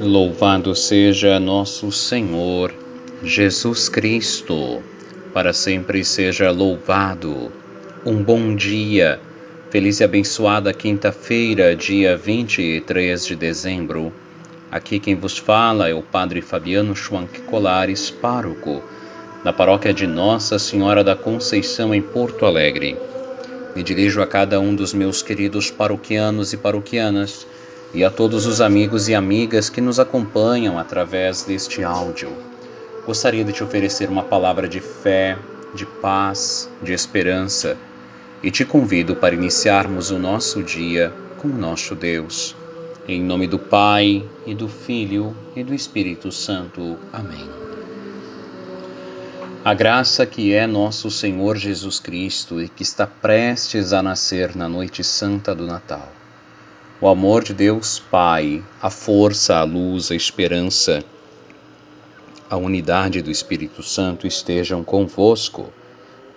Louvado seja nosso Senhor Jesus Cristo, para sempre seja louvado. Um bom dia, feliz e abençoada quinta-feira, dia 23 de dezembro. Aqui quem vos fala é o Padre Fabiano Schwank Colares, pároco da paróquia de Nossa Senhora da Conceição em Porto Alegre. Me dirijo a cada um dos meus queridos paroquianos e paroquianas e a todos os amigos e amigas que nos acompanham através deste áudio. Gostaria de te oferecer uma palavra de fé, de paz, de esperança e te convido para iniciarmos o nosso dia com o nosso Deus. Em nome do Pai, e do Filho, e do Espírito Santo. Amém. A graça que é nosso Senhor Jesus Cristo e que está prestes a nascer na noite santa do Natal o amor de Deus Pai, a força, a luz, a esperança, a unidade do Espírito Santo estejam convosco.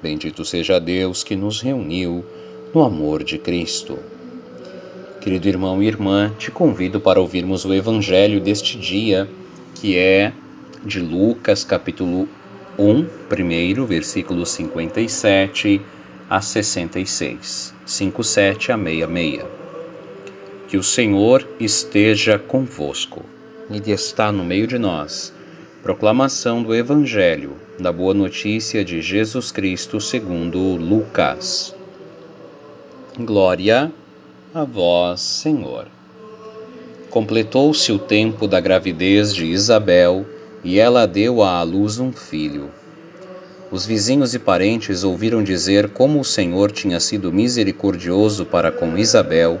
Bendito seja Deus que nos reuniu no amor de Cristo. Querido irmão e irmã, te convido para ouvirmos o evangelho deste dia, que é de Lucas, capítulo 1, primeiro, versículos 57 a 66, 57 a 66. Que o Senhor esteja convosco. Ele está no meio de nós. Proclamação do Evangelho da Boa Notícia de Jesus Cristo segundo Lucas. Glória a vós, Senhor. Completou-se o tempo da gravidez de Isabel e ela deu à luz um filho. Os vizinhos e parentes ouviram dizer como o Senhor tinha sido misericordioso para com Isabel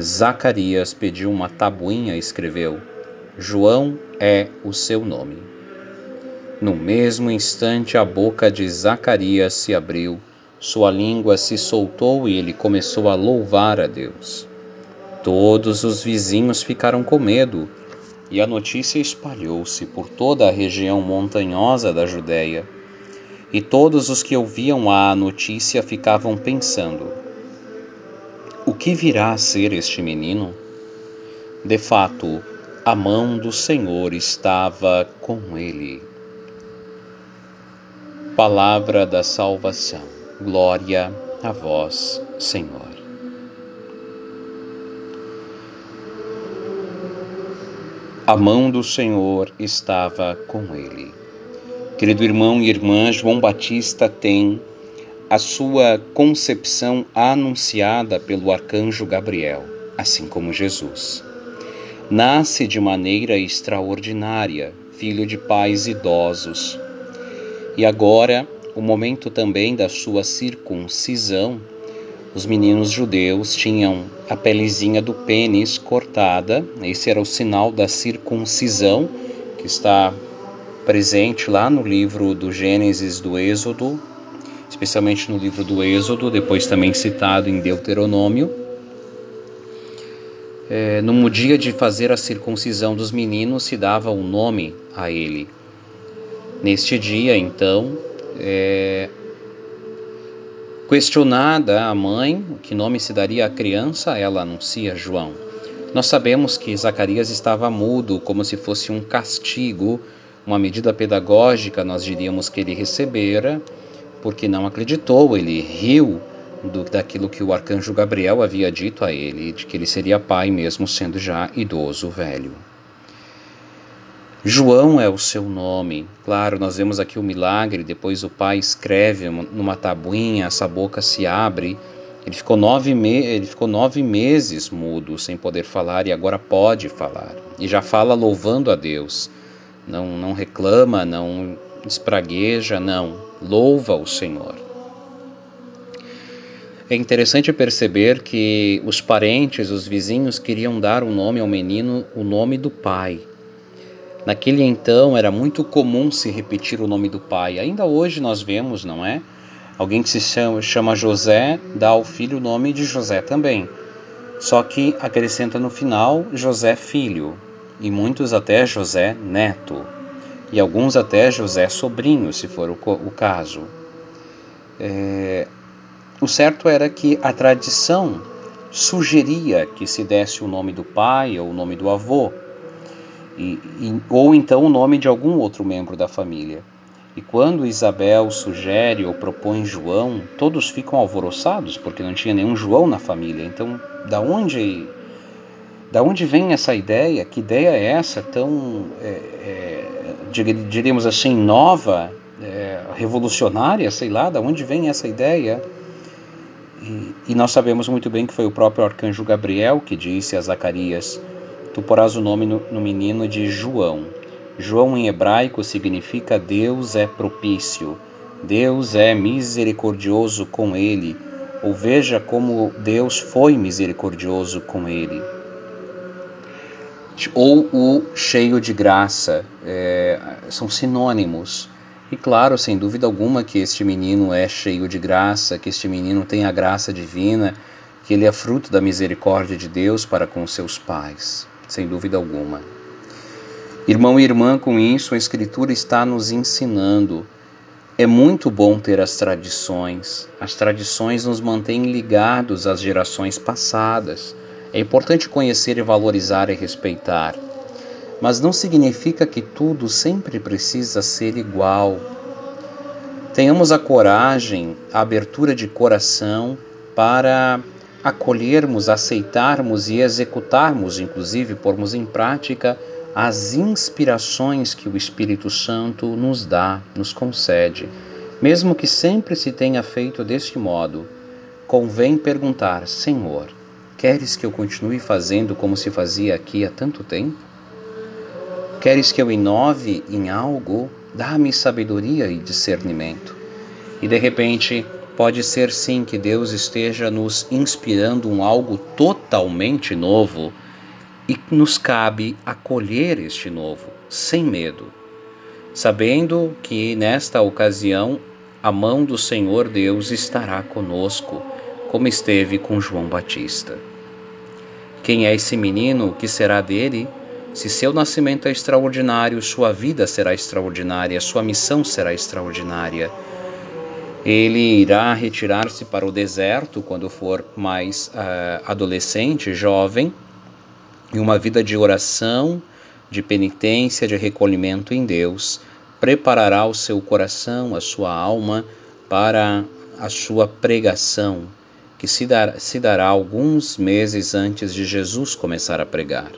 Zacarias pediu uma tabuinha e escreveu: João é o seu nome. No mesmo instante, a boca de Zacarias se abriu, sua língua se soltou e ele começou a louvar a Deus. Todos os vizinhos ficaram com medo e a notícia espalhou-se por toda a região montanhosa da Judéia. E todos os que ouviam a notícia ficavam pensando: o que virá a ser este menino? De fato, a mão do Senhor estava com ele. Palavra da salvação. Glória a vós, Senhor. A mão do Senhor estava com ele. Querido irmão e irmã, João Batista tem a sua concepção anunciada pelo arcanjo Gabriel, assim como Jesus. Nasce de maneira extraordinária, filho de pais idosos. E agora, o momento também da sua circuncisão, os meninos judeus tinham a pelezinha do pênis cortada, esse era o sinal da circuncisão, que está presente lá no livro do Gênesis do Êxodo, especialmente no livro do Êxodo, depois também citado em Deuteronômio. É, no dia de fazer a circuncisão dos meninos, se dava um nome a ele. Neste dia, então, é, questionada a mãe que nome se daria à criança, ela anuncia João. Nós sabemos que Zacarias estava mudo, como se fosse um castigo, uma medida pedagógica, nós diríamos que ele recebera porque não acreditou, ele riu do, daquilo que o arcanjo Gabriel havia dito a ele, de que ele seria pai mesmo sendo já idoso, velho. João é o seu nome. Claro, nós vemos aqui o milagre. Depois o pai escreve numa tabuinha, essa boca se abre. Ele ficou nove, me ele ficou nove meses mudo, sem poder falar, e agora pode falar. E já fala louvando a Deus. Não, não reclama, não espragueja, não, louva o Senhor. É interessante perceber que os parentes, os vizinhos queriam dar o um nome ao menino, o nome do pai. Naquele então era muito comum se repetir o nome do pai. Ainda hoje nós vemos, não é? Alguém que se chama, chama José dá ao filho o nome de José também. Só que acrescenta no final José filho, e muitos até José neto, e alguns até José sobrinho, se for o, o caso. É, o certo era que a tradição sugeria que se desse o nome do pai ou o nome do avô, e, e, ou então o nome de algum outro membro da família. E quando Isabel sugere ou propõe João, todos ficam alvoroçados porque não tinha nenhum João na família. Então, da onde, da onde vem essa ideia? Que ideia é essa tão, é, é, diríamos assim, nova, é, revolucionária? Sei lá, da onde vem essa ideia? E, e nós sabemos muito bem que foi o próprio arcanjo Gabriel que disse a Zacarias: Tu porás o nome no, no menino de João. João em hebraico significa Deus é propício, Deus é misericordioso com ele, ou veja como Deus foi misericordioso com ele. Ou o cheio de graça, é, são sinônimos. E claro, sem dúvida alguma, que este menino é cheio de graça, que este menino tem a graça divina, que ele é fruto da misericórdia de Deus para com seus pais, sem dúvida alguma. Irmão e irmã, com isso a Escritura está nos ensinando. É muito bom ter as tradições. As tradições nos mantêm ligados às gerações passadas. É importante conhecer e valorizar e respeitar. Mas não significa que tudo sempre precisa ser igual. Tenhamos a coragem, a abertura de coração para acolhermos, aceitarmos e executarmos, inclusive pormos em prática as inspirações que o Espírito Santo nos dá, nos concede. Mesmo que sempre se tenha feito deste modo, convém perguntar: Senhor, queres que eu continue fazendo como se fazia aqui há tanto tempo? Queres que eu inove em algo? Dá-me sabedoria e discernimento. E de repente, pode ser sim que Deus esteja nos inspirando um algo totalmente novo e nos cabe acolher este novo, sem medo, sabendo que nesta ocasião a mão do Senhor Deus estará conosco, como esteve com João Batista. Quem é esse menino? O que será dele? Se seu nascimento é extraordinário, sua vida será extraordinária, sua missão será extraordinária. Ele irá retirar-se para o deserto quando for mais uh, adolescente, jovem, e uma vida de oração, de penitência, de recolhimento em Deus, preparará o seu coração, a sua alma para a sua pregação, que se, dar, se dará alguns meses antes de Jesus começar a pregar.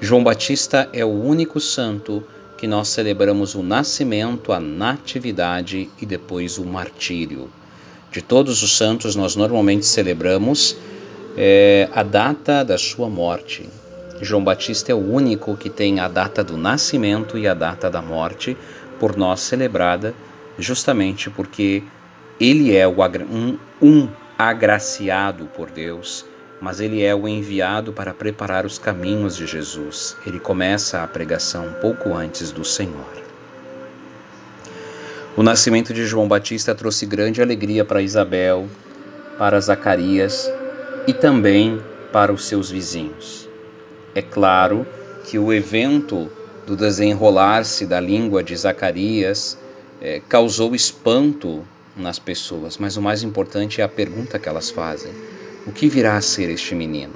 João Batista é o único santo que nós celebramos o nascimento, a natividade e depois o martírio. De todos os santos, nós normalmente celebramos é, a data da sua morte. João Batista é o único que tem a data do nascimento e a data da morte por nós celebrada, justamente porque ele é um, um agraciado por Deus, mas ele é o enviado para preparar os caminhos de Jesus. Ele começa a pregação pouco antes do Senhor. O nascimento de João Batista trouxe grande alegria para Isabel, para Zacarias e também para os seus vizinhos. É claro que o evento do desenrolar-se da língua de Zacarias é, causou espanto nas pessoas, mas o mais importante é a pergunta que elas fazem: o que virá a ser este menino?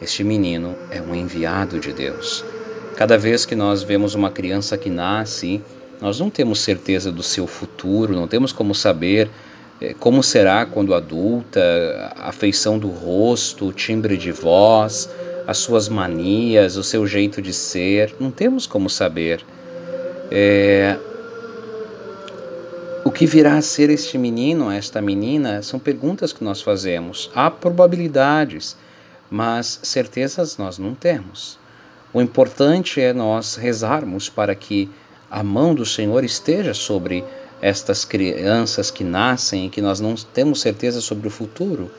Este menino é um enviado de Deus. Cada vez que nós vemos uma criança que nasce, nós não temos certeza do seu futuro, não temos como saber é, como será quando adulta, a feição do rosto, o timbre de voz, as suas manias, o seu jeito de ser, não temos como saber. É... O que virá a ser este menino, esta menina, são perguntas que nós fazemos. Há probabilidades, mas certezas nós não temos. O importante é nós rezarmos para que a mão do Senhor esteja sobre estas crianças que nascem e que nós não temos certeza sobre o futuro,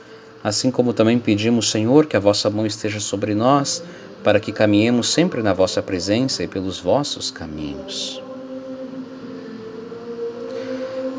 assim como também pedimos, Senhor, que a vossa mão esteja sobre nós, para que caminhemos sempre na vossa presença e pelos vossos caminhos.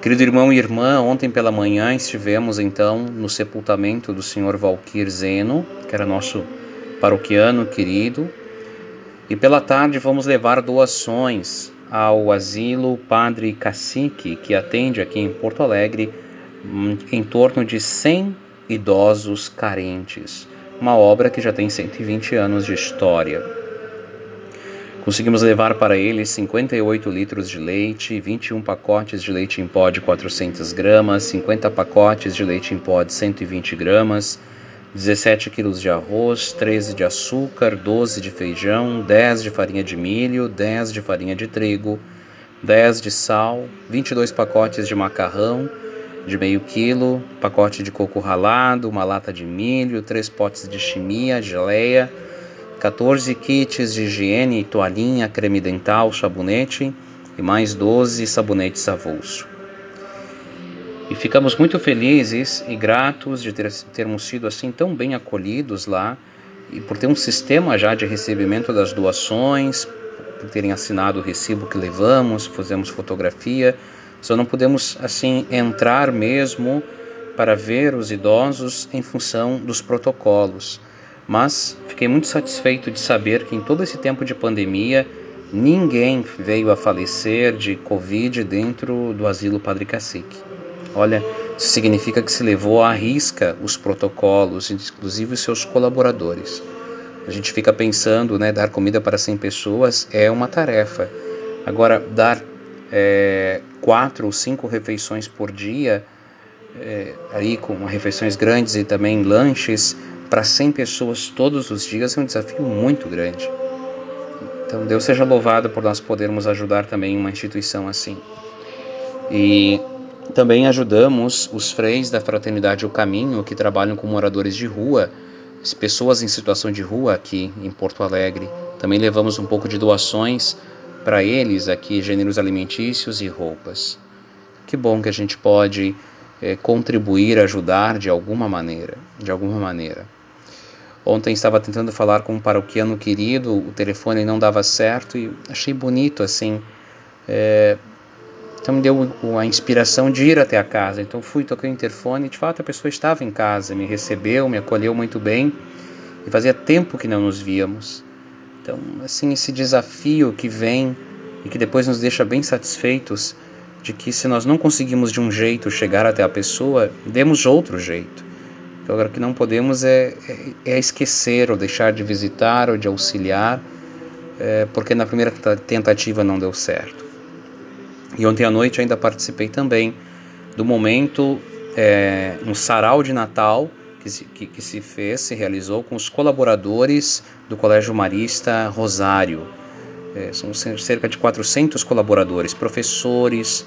Querido irmão e irmã, ontem pela manhã estivemos então no sepultamento do senhor Valquir Zeno, que era nosso paroquiano querido, e pela tarde vamos levar doações ao asilo Padre Cacique, que atende aqui em Porto Alegre hum, em torno de 100 idosos carentes. Uma obra que já tem 120 anos de história. Conseguimos levar para ele 58 litros de leite, 21 pacotes de leite em pó de 400 gramas, 50 pacotes de leite em pó de 120 gramas, 17 quilos de arroz, 13 de açúcar, 12 de feijão, 10 de farinha de milho, 10 de farinha de trigo, 10 de sal, 22 pacotes de macarrão de meio quilo, pacote de coco ralado, uma lata de milho, 3 potes de chimia, geleia, 14 kits de higiene, toalhinha, creme dental, sabonete e mais 12 sabonetes avulso. E ficamos muito felizes e gratos de ter, termos sido assim tão bem acolhidos lá e por ter um sistema já de recebimento das doações, por terem assinado o recibo que levamos, fizemos fotografia, só não podemos assim entrar mesmo para ver os idosos em função dos protocolos mas fiquei muito satisfeito de saber que em todo esse tempo de pandemia ninguém veio a falecer de Covid dentro do asilo Padre Cacique. Olha, isso significa que se levou à risca os protocolos, inclusive os seus colaboradores. A gente fica pensando, né, dar comida para 100 pessoas é uma tarefa. Agora, dar é, quatro ou cinco refeições por dia, é, aí com refeições grandes e também lanches, para 100 pessoas todos os dias é um desafio muito grande. Então, Deus seja louvado por nós podermos ajudar também uma instituição assim. E também ajudamos os freis da Fraternidade O Caminho, que trabalham com moradores de rua, pessoas em situação de rua aqui em Porto Alegre. Também levamos um pouco de doações para eles aqui, gêneros alimentícios e roupas. Que bom que a gente pode é, contribuir, ajudar de alguma maneira, de alguma maneira. Ontem estava tentando falar com um paroquiano querido, o telefone não dava certo e achei bonito assim. É, então me deu a inspiração de ir até a casa. Então fui, toquei o interfone e de fato a pessoa estava em casa, me recebeu, me acolheu muito bem e fazia tempo que não nos víamos. Então, assim, esse desafio que vem e que depois nos deixa bem satisfeitos de que se nós não conseguimos de um jeito chegar até a pessoa, demos outro jeito. Agora, o que não podemos é, é, é, esquecer ou deixar de visitar ou de auxiliar, é, porque na primeira tentativa não deu certo. E ontem à noite ainda participei também do momento é, no sarau de Natal que se, que, que se fez, se realizou com os colaboradores do Colégio Marista Rosário. É, são cerca de 400 colaboradores, professores,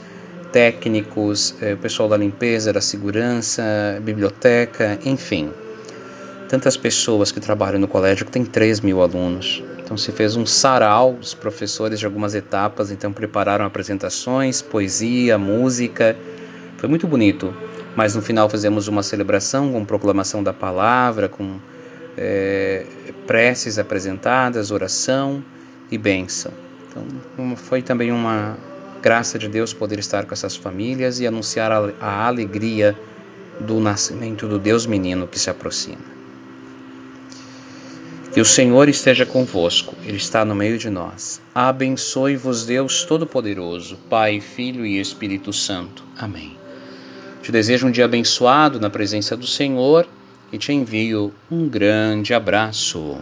técnicos, o pessoal da limpeza, da segurança, biblioteca, enfim. Tantas pessoas que trabalham no colégio que tem 3 mil alunos. Então se fez um sarau, os professores de algumas etapas então prepararam apresentações, poesia, música. Foi muito bonito. Mas no final fizemos uma celebração com proclamação da palavra, com é, preces apresentadas, oração e bênção. Então foi também uma, Graça de Deus poder estar com essas famílias e anunciar a, alegria do nascimento do Deus menino que se aproxima. Que o Senhor esteja convosco, Ele está no meio de nós. Abençoe-vos, Deus Todo-Poderoso, Pai, Filho e Espírito Santo. Amém. Te desejo um dia abençoado na presença do Senhor e te envio um grande abraço.